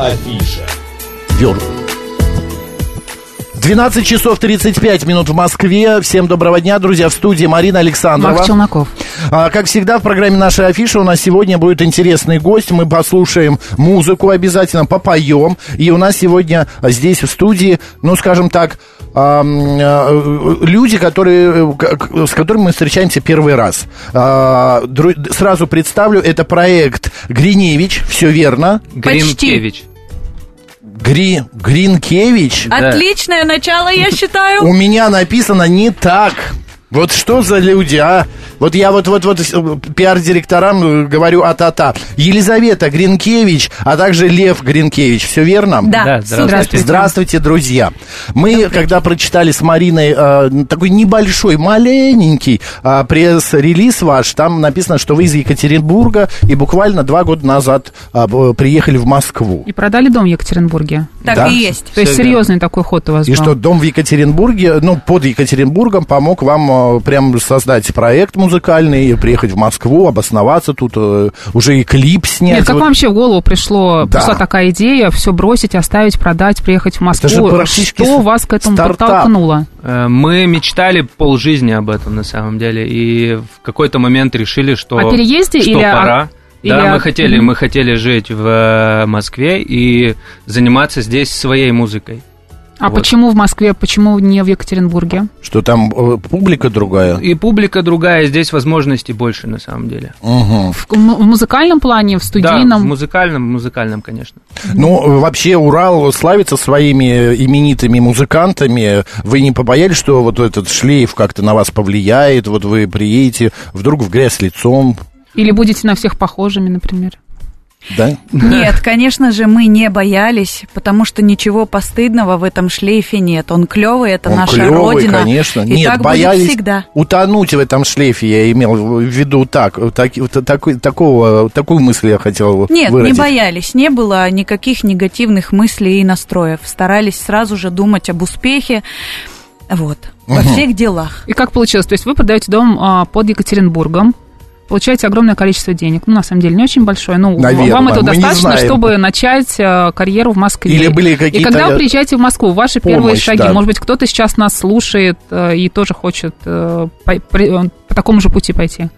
Афиша. Вер. 12 часов 35 минут в Москве. Всем доброго дня, друзья. В студии Марина Александрова. Марк Челноков. А, как всегда, в программе «Наша афиша» у нас сегодня будет интересный гость. Мы послушаем музыку обязательно, попоем. И у нас сегодня здесь в студии, ну, скажем так, а, а, люди, которые, к- с которыми мы встречаемся первый раз. А, дру- сразу представлю, это проект Гриневич, все верно. Гринкевич. Гри, Гринкевич. Отличное начало, я считаю. У меня написано не так. Вот что за люди, а? Вот я вот, вот, вот пиар-директорам э, говорю а-та-та. Елизавета Гринкевич, а также Лев Гринкевич. Все верно? Да, Да, здравствуйте. Здравствуйте, друзья. Мы, когда прочитали с Мариной э, такой небольшой, маленький э, пресс-релиз ваш, там написано, что вы из Екатеринбурга и буквально два года назад э, приехали в Москву. И продали дом в Екатеринбурге. Так Да. и есть. То есть Всё серьезный такой ход у вас И был. что дом в Екатеринбурге, ну, под Екатеринбургом помог вам э, прям создать проект музыкальный, приехать в Москву, обосноваться тут, э, уже и клип снять. Нет, как Вот вам вообще в голову пришло, Да. пришла такая идея, все бросить, оставить, продать, приехать в Москву? же практически Что с- вас к этому стартап. подтолкнуло? Э, Мы мечтали полжизни об этом на самом деле, и в какой-то момент решили, что, О переезде что или о- пора. или да, о- мы хотели, мы хотели жить в э, Москве и заниматься здесь своей музыкой. А Вот. почему в Москве, почему не в Екатеринбурге? Что там э, публика другая. И публика другая, здесь возможностей больше на самом деле. Мгм. В, в музыкальном плане, в Да, в студийном? музыкальном, в музыкальном, конечно. Ну, вообще Урал славится своими именитыми музыкантами. Вы не побоялись, что вот этот шлейф как-то на вас повлияет? Вот вы приедете вдруг в грязь лицом, Или будете на всех похожими, например? Да? Нет, конечно же, мы не боялись, потому что ничего постыдного в этом шлейфе нет. Он клевый, это Он наша клёвый, родина. конечно. И Нет, так боялись будет всегда. утонуть в этом шлейфе, я имел в виду так, так, такой, такого, такую мысль я хотел Нет, выразить. не боялись, не было никаких негативных мыслей и настроев. Старались сразу же думать об успехе, вот, во Мгм. всех делах. И как получилось? То есть вы продаете дом а, под Екатеринбургом, получаете огромное количество денег. Ну, на самом деле, не очень большое. Ну, Наверное, вам этого не достаточно, чтобы начать а, карьеру в Москве. Или были И какие-то... когда вы приезжаете в Москву, ваши первые помощь, шаги, да. может быть, кто-то сейчас нас слушает э, и тоже хочет э, по, такому же пути пойти.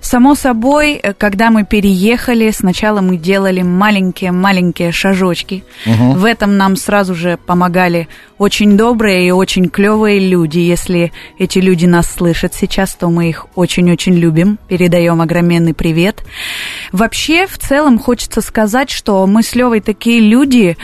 Само собой, э, когда мы переехали, сначала мы делали маленькие-маленькие шажочки. Мгм. В этом нам сразу же помогали очень добрые и очень клевые люди. Если эти люди нас слышат сейчас, то мы их очень-очень любим. Передаем огроменный привет. Вообще, в целом, хочется сказать, что мы с Левой такие люди,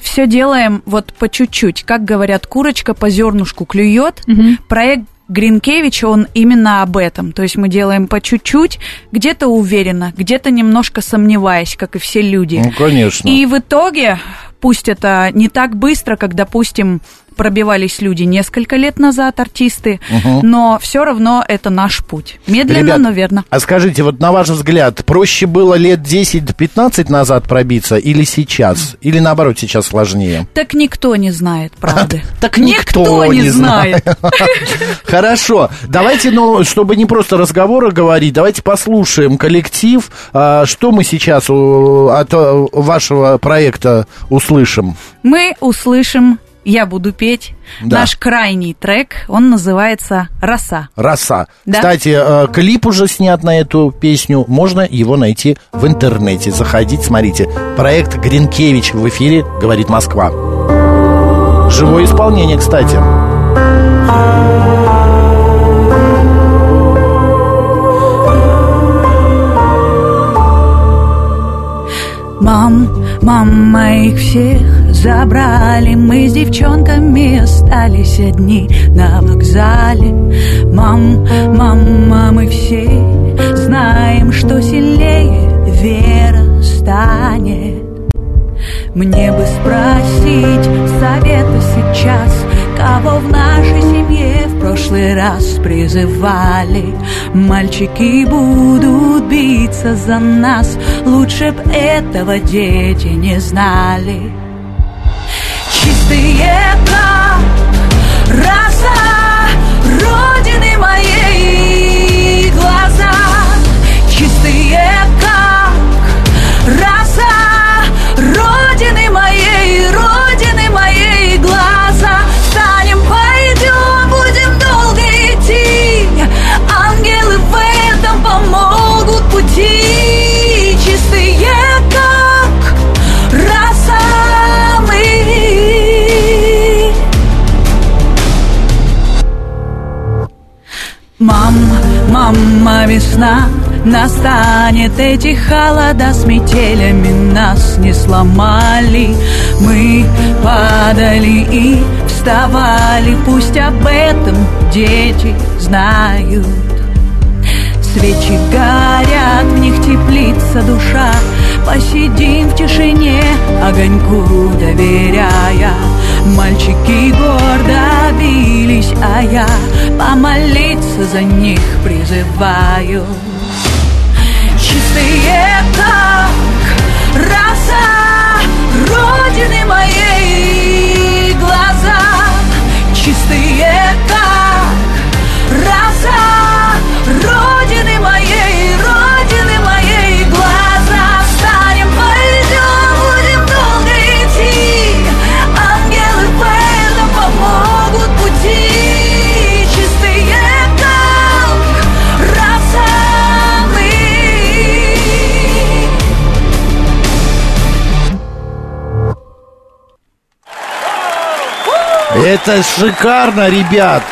все делаем вот по чуть-чуть. Как говорят, курочка по зернышку клюет. Проект Гринкевича, он именно об этом. То есть мы делаем по чуть-чуть, где-то уверенно, где-то немножко сомневаясь, как и все люди. Ну, конечно. И в итоге, пусть это не так быстро, как, допустим, пробивались люди несколько лет назад, артисты, Мгм. но все равно это наш путь. Медленно, Ребят, но верно. А скажите, вот на ваш взгляд, проще было лет 10-15 назад пробиться или сейчас? Или наоборот, сейчас сложнее? Так никто не знает, правда. Так никто, не знает. Хорошо, давайте, ну, чтобы не просто разговоры говорить, давайте послушаем коллектив. А, Что мы сейчас от э, вашего проекта услышим? Мы услышим «Я буду петь». Да. Наш крайний трек, он называется «Роса». Роса. Да. Кстати, э, клип уже снят на эту песню. Можно его найти в интернете. Заходите, смотрите. Проект Гринкевич в эфире «Говорит Москва». Живое исполнение, кстати. Мам, мам, моих всех забрали. Мы с девчонками остались одни на вокзале. Мам, мама, мы все знаем, что сильнее вера станет. Мне бы спросить совета сейчас Кого в нашей семье в прошлый раз призывали. Мальчики будут биться за нас Лучше б этого дети не знали Как роса Родины моей. Глаза Чистые как роса весна настанет, эти холода с метелями нас не сломали. Мы падали и вставали, пусть об этом дети знают. Свечи горят, в них теплится душа Посидим в тишине, огоньку доверяя Мальчики гордо бились, а я Помолиться за них призываю Это шикарно, ребят.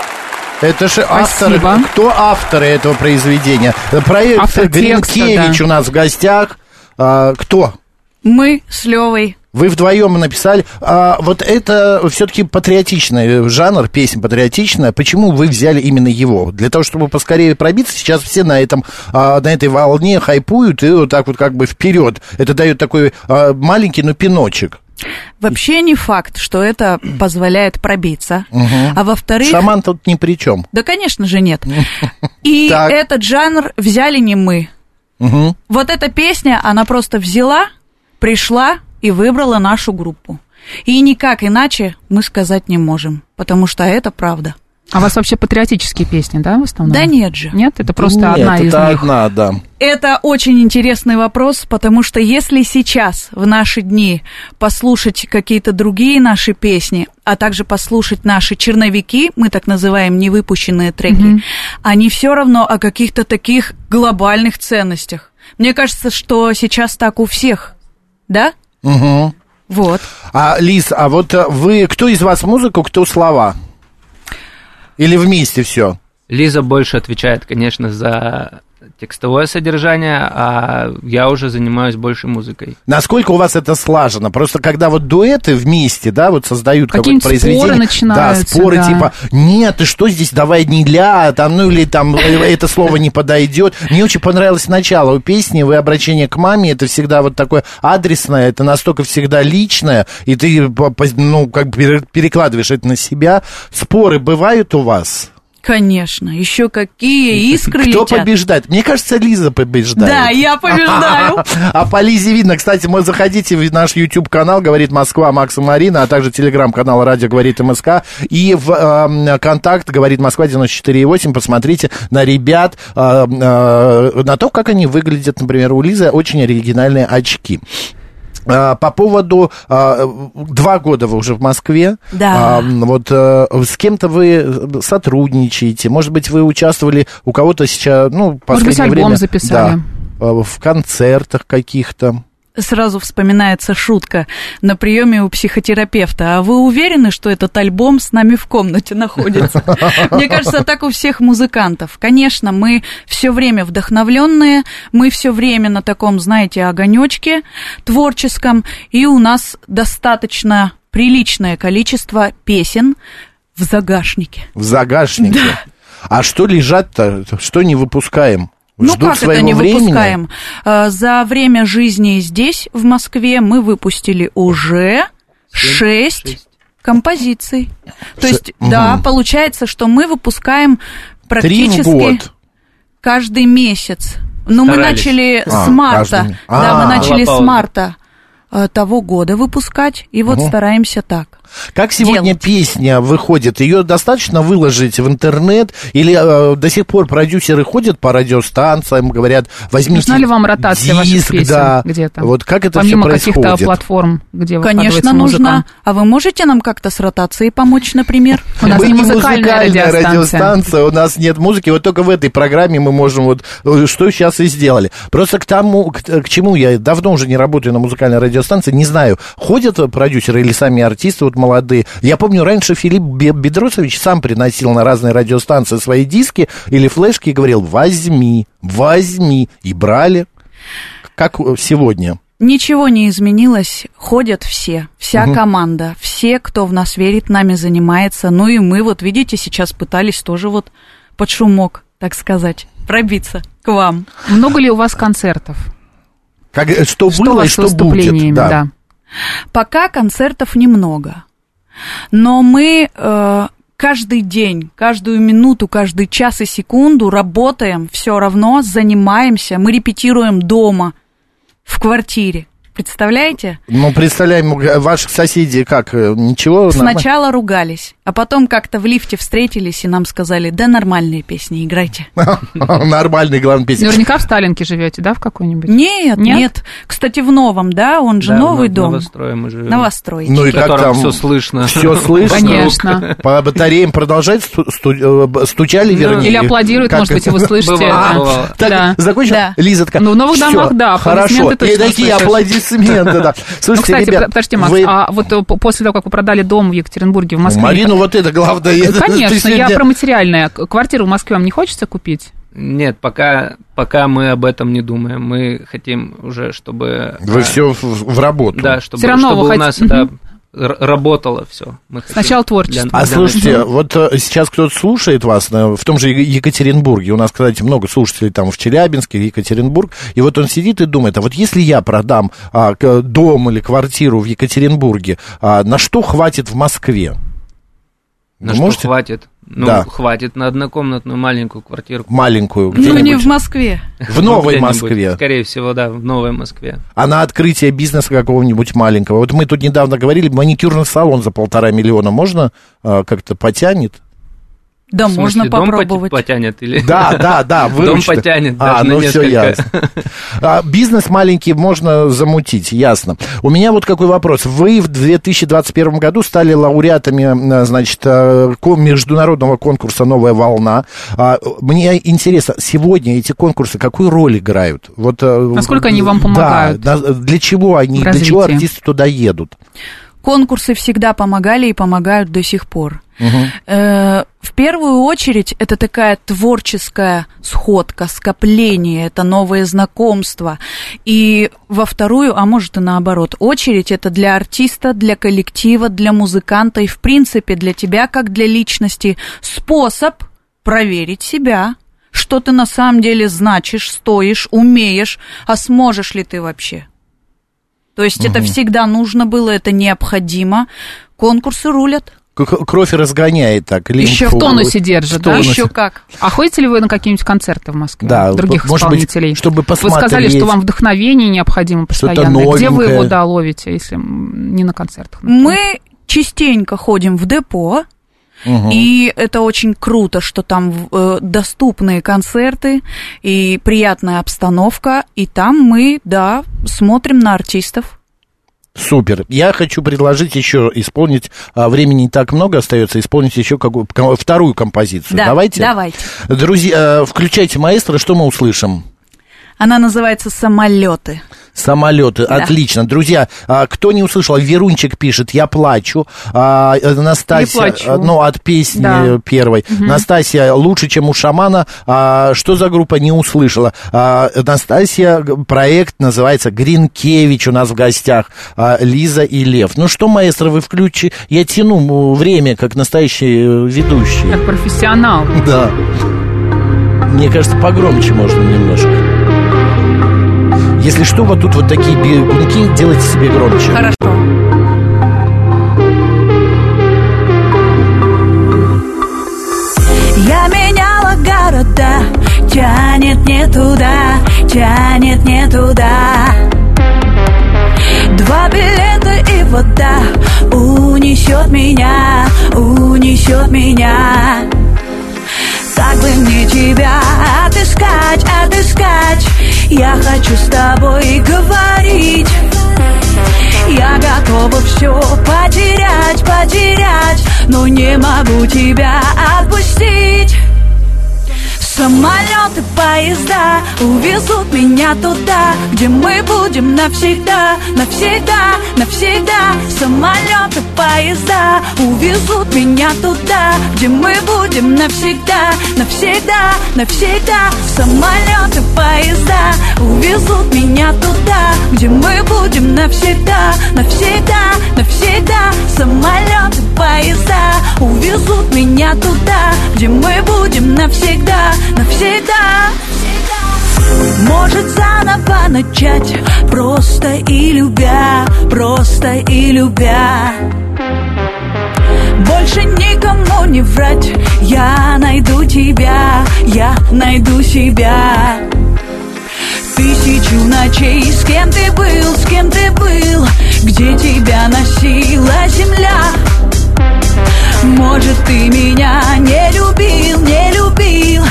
Это же авторы. Спасибо. Кто авторы этого произведения? Проект Автор текста, Гринкевич да. у нас в гостях. А, кто? Мы с Левой Вы вдвоем написали. А, вот это все-таки патриотичный жанр, песня патриотичная. Почему вы взяли именно его? Для того, чтобы поскорее пробиться. Сейчас все на этом, а, на этой волне хайпуют и вот так вот как бы вперед. Это дает такой а, маленький, но пиночек. Вообще не факт, что это позволяет пробиться. А во-вторых... Шаман тут ни при чем. Да, конечно же, нет. И Так. этот жанр взяли не мы. Вот эта песня, она просто взяла, пришла и выбрала нашу группу. И никак иначе мы сказать не можем, потому что это правда. А у вас вообще патриотические песни, да, в основном? Да нет же. Нет, это просто Нет, одна из это них. одна, да. Это очень интересный вопрос, потому что если сейчас, в наши дни, послушать какие-то другие наши песни, а также послушать наши черновики, мы так называем невыпущенные треки, они все равно о каких-то таких глобальных ценностях. Мне кажется, что сейчас так у всех, да? Мгм. Вот. А, Лиз, а вот э, вы, кто из вас музыку, кто слова? Или вместе все? Лиза больше отвечает, конечно, за текстовое содержание, а я уже занимаюсь больше музыкой. Насколько у вас это слажено? Просто когда вот дуэты вместе, да, вот создают какое-то Какие-нибудь споры произведение. начинаются, Да, споры да. типа, нет, ты что здесь, давай не ля, там, ну или там э, это слово не подойдет. Мне очень понравилось начало у песни, вы обращение к маме, это всегда вот такое адресное, это настолько всегда личное, и ты, ну, как бы пере- перекладываешь это на себя. Споры бывают у вас? Конечно, еще какие искры Кто летят. побеждает? Мне кажется, Лиза побеждает. Да, я побеждаю. А по Лизе видно, кстати, мы заходите в наш YouTube-канал «Говорит Москва» Макс и Марина, а также телеграм-канал «Радио говорит МСК» и в эм, «Контакт» «Говорит Москва» 94,8. Посмотрите на ребят, э, э, на то, как они выглядят. Например, у Лизы очень оригинальные очки. А, По поводу а, два года вы уже в Москве. Да. А, вот э, с кем-то вы сотрудничаете. Может быть, вы участвовали у кого-то сейчас, ну, в Может быть, последнее альбом время, записали. да, в концертах каких-то. Сразу вспоминается шутка на приеме у психотерапевта. А вы уверены, что этот альбом с нами в комнате находится? Мне кажется, так у всех музыкантов. Конечно, мы все время вдохновленные, мы все время на таком, знаете, огонечке творческом, и у нас достаточно приличное количество песен в загашнике. В загашнике. А что лежат-то? Что не выпускаем? Ну Ждут как это не времени? выпускаем? Э, За время жизни здесь, в Москве, мы выпустили уже шесть композиций. То Ше- есть, да, Мгм. получается, что мы выпускаем практически год. каждый месяц. Но мы Старались. начали А, с марта. каждый- Да, мы А. начали с марта того года выпускать, и вот Мгм. стараемся так. Как сегодня делать. песня выходит? Ее достаточно выложить в интернет? Или э, до сих пор продюсеры ходят по радиостанциям, говорят, возьмите Нужна ли вам ротация ваших диск, песен да. где-то? Вот как это Помимо все каких-то происходит? платформ, где Конечно, нужна. А вы можете нам как-то с ротацией помочь, например? У нас мы не не музыкальная радиостанция. радиостанция, у нас нет музыки. Вот только в этой программе мы можем вот, э, что сейчас и сделали. Просто к тому, к, к чему я давно уже не работаю на музыкальной радиостанции, радиостанции, не знаю, ходят продюсеры или сами артисты вот молодые. Я помню, раньше Филипп Бедросович сам приносил на разные радиостанции свои диски или флешки и говорил, возьми, возьми. И брали. Как сегодня? Ничего не изменилось, ходят все, вся угу. команда, все, кто в нас верит, нами занимается. Ну и мы, вот видите, сейчас пытались тоже вот под шумок, так сказать, пробиться к вам. Много ли у вас концертов? Как, э, что, что было и что будет? Да. да. Пока концертов немного, но мы э, каждый день, каждую минуту, каждый час и секунду работаем, все равно занимаемся, мы репетируем дома – в квартире. Представляете? Ну, представляем, ваших соседей как, э, ничего? Сначала нормально? ругались, а потом как-то в лифте встретились и нам сказали, да нормальные песни играйте. Нормальные, главные песни. Наверняка в Сталинке живете, да, в какой-нибудь? Нет, нет. Кстати, в новом, да, он же новый дом. Новострой мы живем. Новострой. Ну и как там? все слышно. Все слышно. Конечно. По батареям продолжать э, стучали, вернее? Или аплодируют, может быть, и вы слышите. Так, закончил? Лиза такая, Ну, в новых домах, да, Хорошо, и такие аплодисменты, да. Слушайте, ну, кстати, ребят, подождите, Макс, вы... а вот э, после того, как вы продали дом в Екатеринбурге, в Москве... Марину, вот это главное. Конечно, сегодня... я про материальное. Квартиру в Москве вам не хочется купить? Нет, пока, пока мы об этом не думаем. Мы хотим уже, чтобы... Вы а, все в, в работу. Да, чтобы, Все равно чтобы у нас это работало все. Мы Сначала творчество. Для, а для слушайте, начала. вот э, сейчас кто-то слушает вас в том же Екатеринбурге. У нас, кстати, много слушателей там в Челябинске, Екатеринбург. И вот он сидит и думает, а вот если я продам а, дом или квартиру в Екатеринбурге, а, на что хватит в Москве? На Вы что можете? хватит? Ну, да. хватит на однокомнатную маленькую квартиру. Маленькую. Ну, не в Москве. В Новой Москве. Скорее всего, да, в Новой Москве. А на открытие бизнеса какого-нибудь маленького. Вот мы тут недавно говорили, маникюрный салон за полтора миллиона можно а, как-то потянет? Да, смысле, можно дом попробовать. потянет или... Да, да, да. Дом потянет А, ну все ясно. А, бизнес маленький можно замутить, ясно. У меня вот какой вопрос. Вы в 2021 году стали лауреатами, значит, э, международного конкурса «Новая волна». А, мне интересно, сегодня эти конкурсы какую роль играют? Вот, э, Насколько они вам помогают? Да, для чего они, для чего артисты туда едут? Конкурсы всегда помогали и помогают до сих пор. Угу. В первую очередь это такая творческая сходка, скопление, это новые знакомства. И во вторую, а может и наоборот, очередь это для артиста, для коллектива, для музыканта и в принципе для тебя как для личности способ проверить себя, что ты на самом деле значишь, стоишь, умеешь, а сможешь ли ты вообще. То есть угу. это всегда нужно было, это необходимо. Конкурсы рулят кровь разгоняет так. Еще в тонусе держит, в тонусе. да? Еще как. А ходите ли вы на какие-нибудь концерты в Москве? Да, других может исполнителей? Быть, чтобы посмотреть. Вы сказали, что вам вдохновение необходимо постоянно. Где вы его, да, ловите, если не на концертах? Например? Мы частенько ходим в депо, Угу. И это очень круто, что там э, доступные концерты и приятная обстановка. И там мы, да, смотрим на артистов. Супер. Я хочу предложить еще исполнить, а, времени не так много остается, исполнить еще какую, вторую композицию. Да, давайте? Давайте. Друзья, включайте маэстро, что мы услышим? Она называется «Самолеты». Самолеты, да. отлично. Друзья, а, кто не услышал, Верунчик пишет, я плачу. А, Настасья, ну, от песни да. первой. Угу. Настасья, лучше, чем у шамана. А, что за группа, не услышала. Настасья, проект называется Гринкевич у нас в гостях. Лиза и Лев. Ну что, маэстро, вы включи. Я тяну время, как настоящий э, ведущий. Как профессионал. Да. Мне кажется, погромче можно немножко. Если что, вот тут вот такие бегунки, делайте себе громче. Хорошо. Я меняла города, тянет не туда, тянет не туда. Два билета и вода унесет меня, унесет меня. Как бы мне тебя отыскать, отыскать. Я хочу с тобой говорить. Я готова все потерять, потерять Но не могу тебя отпустить Самолеты, поезда увезут меня туда, где мы будем навсегда, навсегда, навсегда. Самолеты, поезда увезут меня туда, где мы будем навсегда, навсегда, навсегда. Самолеты, поезда увезут меня туда, где мы будем навсегда, навсегда, навсегда. Самолеты, поезда увезут меня туда, где мы будем навсегда, навсегда. Может заново начать, просто и любя, просто и любя. Больше никому не врать, я найду тебя, я найду себя. Тысячу ночей, с кем ты был, с кем ты был, где тебя носила земля. Может, ты меня не любил, не любил,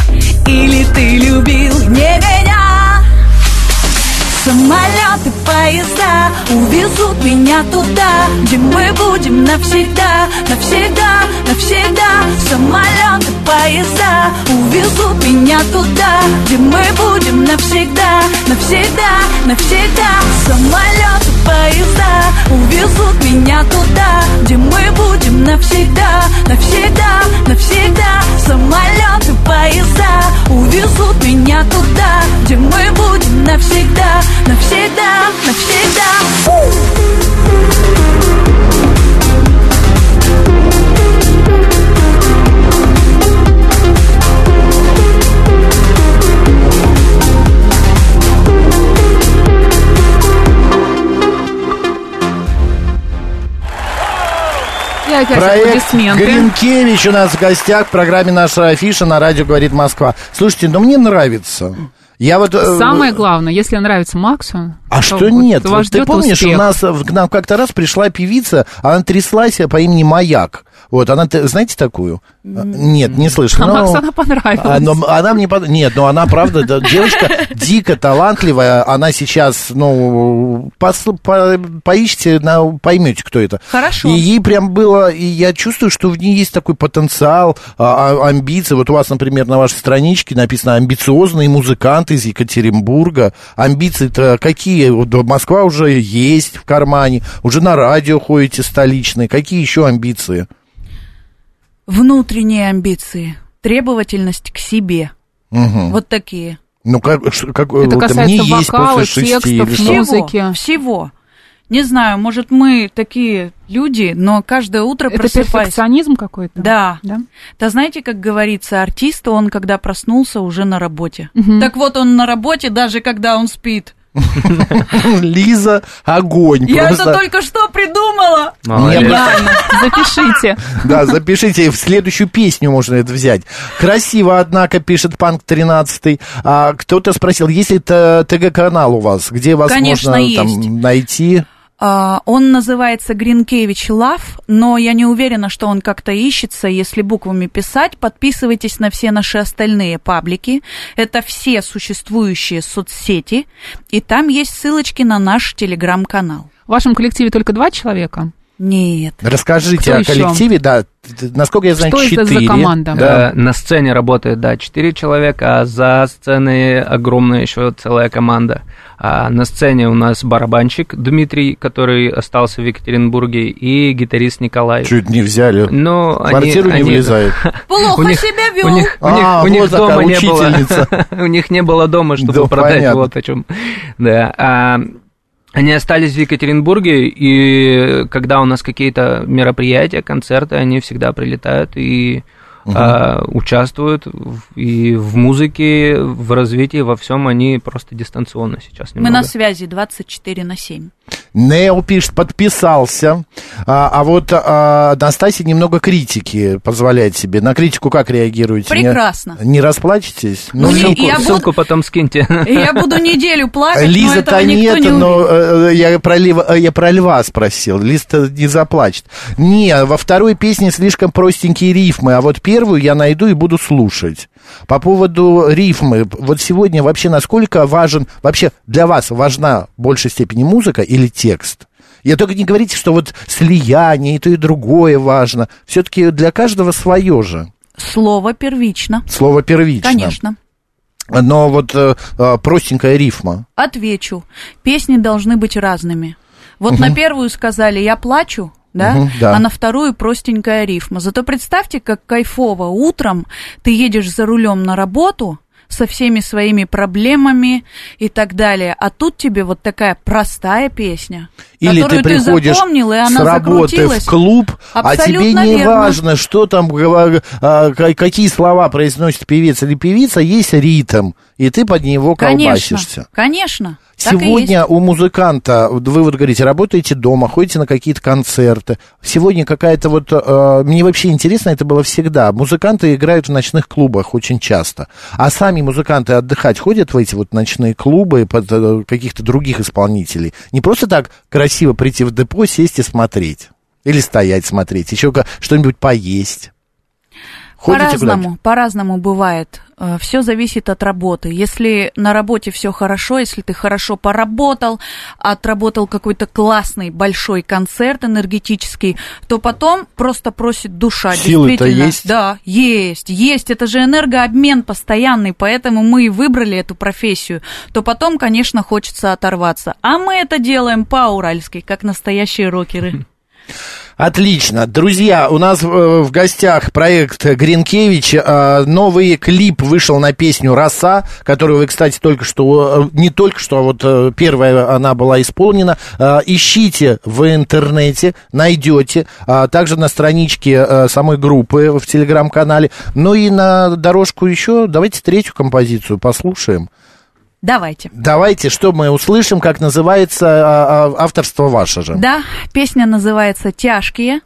или ты любил не меня. Самолеты, поезда увезут меня туда, где мы будем навсегда, навсегда, навсегда. Самолеты, поезда увезут меня туда, где мы будем навсегда, навсегда, навсегда. Самолеты, поезда увезут меня туда, где мы будем навсегда, навсегда, навсегда. Самолеты, поезда увезут меня туда, где мы будем навсегда, навсегда, навсегда. И опять Проект аплодисменты. Гринкевич у нас в гостях в программе «Наша афиша» на радио «Говорит Москва». Слушайте, ну мне нравится. Я вот... э, Самое главное, если нравится Максу, А то что нет? вас Вот ты помнишь, успех. у нас к нам как-то раз пришла певица, она тряслась по имени Маяк. Вот, она, знаете такую? А, Нет, не слышно. А но- Максу она понравилась. А, но она мне под- Нет, ну она, правда, да, девушка дико талантливая. Она сейчас, ну, пос- по- поищите, на- поймете, кто это. Хорошо. И ей прям было... И я чувствую, что в ней есть такой потенциал, а, а, амбиции. Вот у вас, например, на вашей страничке написано «Амбициозный музыкант из Екатеринбурга». Амбиции-то какие? Москва уже есть в кармане, уже на радио ходите столичные. Какие еще амбиции? Внутренние амбиции, требовательность к себе. Мгм. Вот такие. Ну, как, ш- как Это вот касается есть вокала, после шести текстов, или что? всего. Всего, Музыки. всего. Не знаю, может, мы такие люди, но каждое утро Это просыпаясь... перфекционизм какой-то? Да. Да? Да знаете, как говорится, артист, он когда проснулся, уже на работе. Мгм. Так вот, он на работе, даже когда он спит. Лиза, огонь. Я просто. это только что придумала! Гениально. Запишите. Да, запишите, в следующую песню можно это взять. Красиво, однако, пишет Панк 13. А, кто-то спросил, есть ли ТГ-канал у вас, где вас Конечно, можно есть. там найти? А, Он называется Гринкевич Лав, но я не уверена, что он как-то ищется. Если буквами писать, подписывайтесь на все наши остальные паблики. Это все существующие соцсети, и там есть ссылочки на наш телеграм-канал. В вашем коллективе только два человека? Нет. Расскажите Кто о еще? коллективе, да, насколько я знаю, Что это за четыре. команда? Да. На сцене работает, да, 4 человека, а за сценой огромная еще целая команда. А на сцене у нас барабанщик Дмитрий, который остался в Екатеринбурге, и гитарист Николай. Чуть не взяли. Ну, В они- квартиру не они- влезает. Плохо них- себя вел. У них, у них, А, у них вот дома такая не было. учительница. У них не было дома, чтобы Да, продать. понятно. Вот о чем. Да. а, они остались в Екатеринбурге, и когда у нас какие-то мероприятия, концерты, они всегда прилетают и а, участвуют в- и в музыке, в развитии, во всем. Они просто дистанционно сейчас Мы немного. на связи 24 на 7. Нео пишет, подписался. А, а вот а, Настасья немного критики позволяет себе. На критику как реагируете? Не- Прекрасно. Не, расплачетесь? Ну, не- не- Ссылку, я буду- ссылку потом скиньте. Я буду неделю плакать, но Лиза-то этого никто нет, не но увидит. э, я, про льва, э, я про льва спросил. Лиз-то не заплачет. Не, во второй песне слишком простенькие рифмы, а вот первую я найду и буду слушать. По поводу рифмы, вот сегодня вообще насколько важен, вообще для вас важна в большей степени музыка или текст? Я только не говорите, что вот слияние и то, и другое важно. Все-таки для каждого свое же. Слово первично. Слово первично. Конечно. но вот э, э, простенькая рифма. Отвечу. Песни должны быть разными. Вот на первую сказали «я плачу», да? Мгм, да. а на вторую простенькая рифма. Зато представьте, как кайфово утром ты едешь за рулем на работу со всеми своими проблемами и так далее, а тут тебе вот такая простая песня, Или которую ты приходишь запомнил, и она с работы в клуб, а тебе Абсолютно не верно. важно, что там, а, ка- какие слова произносит певец или певица, есть ритм, и ты под него Конечно, колбасишься. конечно. Так Сегодня у музыканта, вы вот говорите, работаете дома, ходите на какие-то концерты. Сегодня какая-то вот, э, мне вообще интересно, это было всегда. Музыканты играют в ночных клубах очень часто. А сами музыканты отдыхать ходят в эти вот ночные клубы под э, каких-то других исполнителей. Не просто так красиво прийти в депо, сесть и смотреть. Или стоять смотреть, еще что-нибудь поесть. По-разному, по-разному бывает. Все зависит от работы. Если на работе все хорошо, если ты хорошо поработал, отработал какой-то классный большой концерт энергетический, то потом просто просит душа. Силы-то есть? Да, есть, есть. Это же энергообмен постоянный, поэтому мы и выбрали эту профессию. То потом, конечно, хочется оторваться. А мы это делаем по-уральски, как настоящие рокеры. Отлично. Друзья, у нас э, в гостях проект Гринкевич. Э, Новый клип вышел на песню «Роса», которую вы, кстати, только что, э, не только что, а вот первая она была исполнена. Ищите в интернете, найдете. А Также на страничке самой группы в телеграм-канале. Ну и на дорожку еще давайте третью композицию послушаем. Давайте. Давайте, что мы услышим, как называется а, а, авторство ваше же. Да, песня называется «Тяжкие»,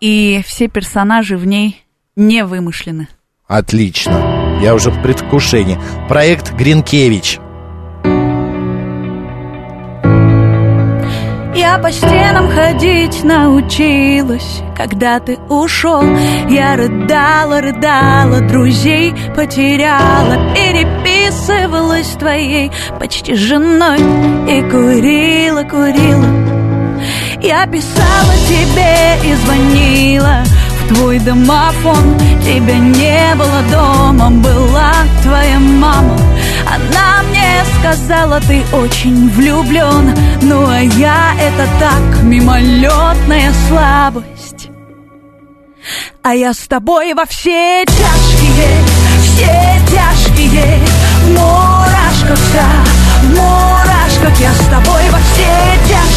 и все персонажи в ней не вымышлены. Отлично. Я уже в предвкушении. Проект Гринкевич. Я по стенам ходить научилась, когда ты ушел. Я рыдала, рыдала, друзей потеряла, переписывалась твоей почти женой и курила, курила. Я писала тебе и звонила в твой домофон Тебя не было дома, была твоя мама Она мне сказала, ты очень влюблен Ну а я это так, мимолетная слабость. А я с тобой во все тяжкие, все тяжкие. В мурашках вся, в мурашках Я с тобой во все тяжкие,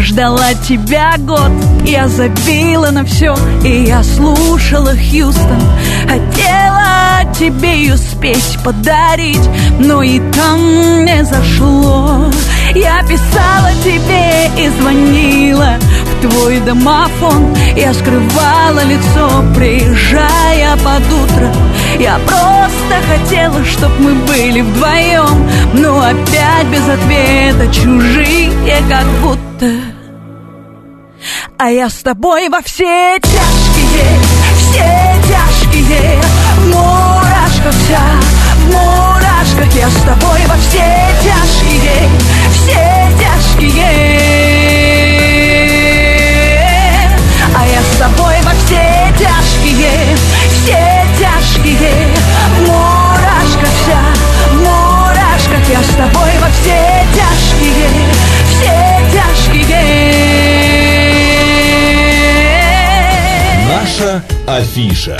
Ждала тебя год. Я забила на все И я слушала Хьюстон. Хотела тебе и успеть подарить Но и там не зашло. Я писала тебе и звонила в твой домофон. Я скрывала лицо, приезжая под утро Я просто хотела, чтоб мы были вдвоем Но опять без ответа, чужие как будто. А я с тобой во все тяжкие, все тяжкие. В мурашках вся, в мурашках Я с тобой во все тяжкие, все тяжкие Наша афиша.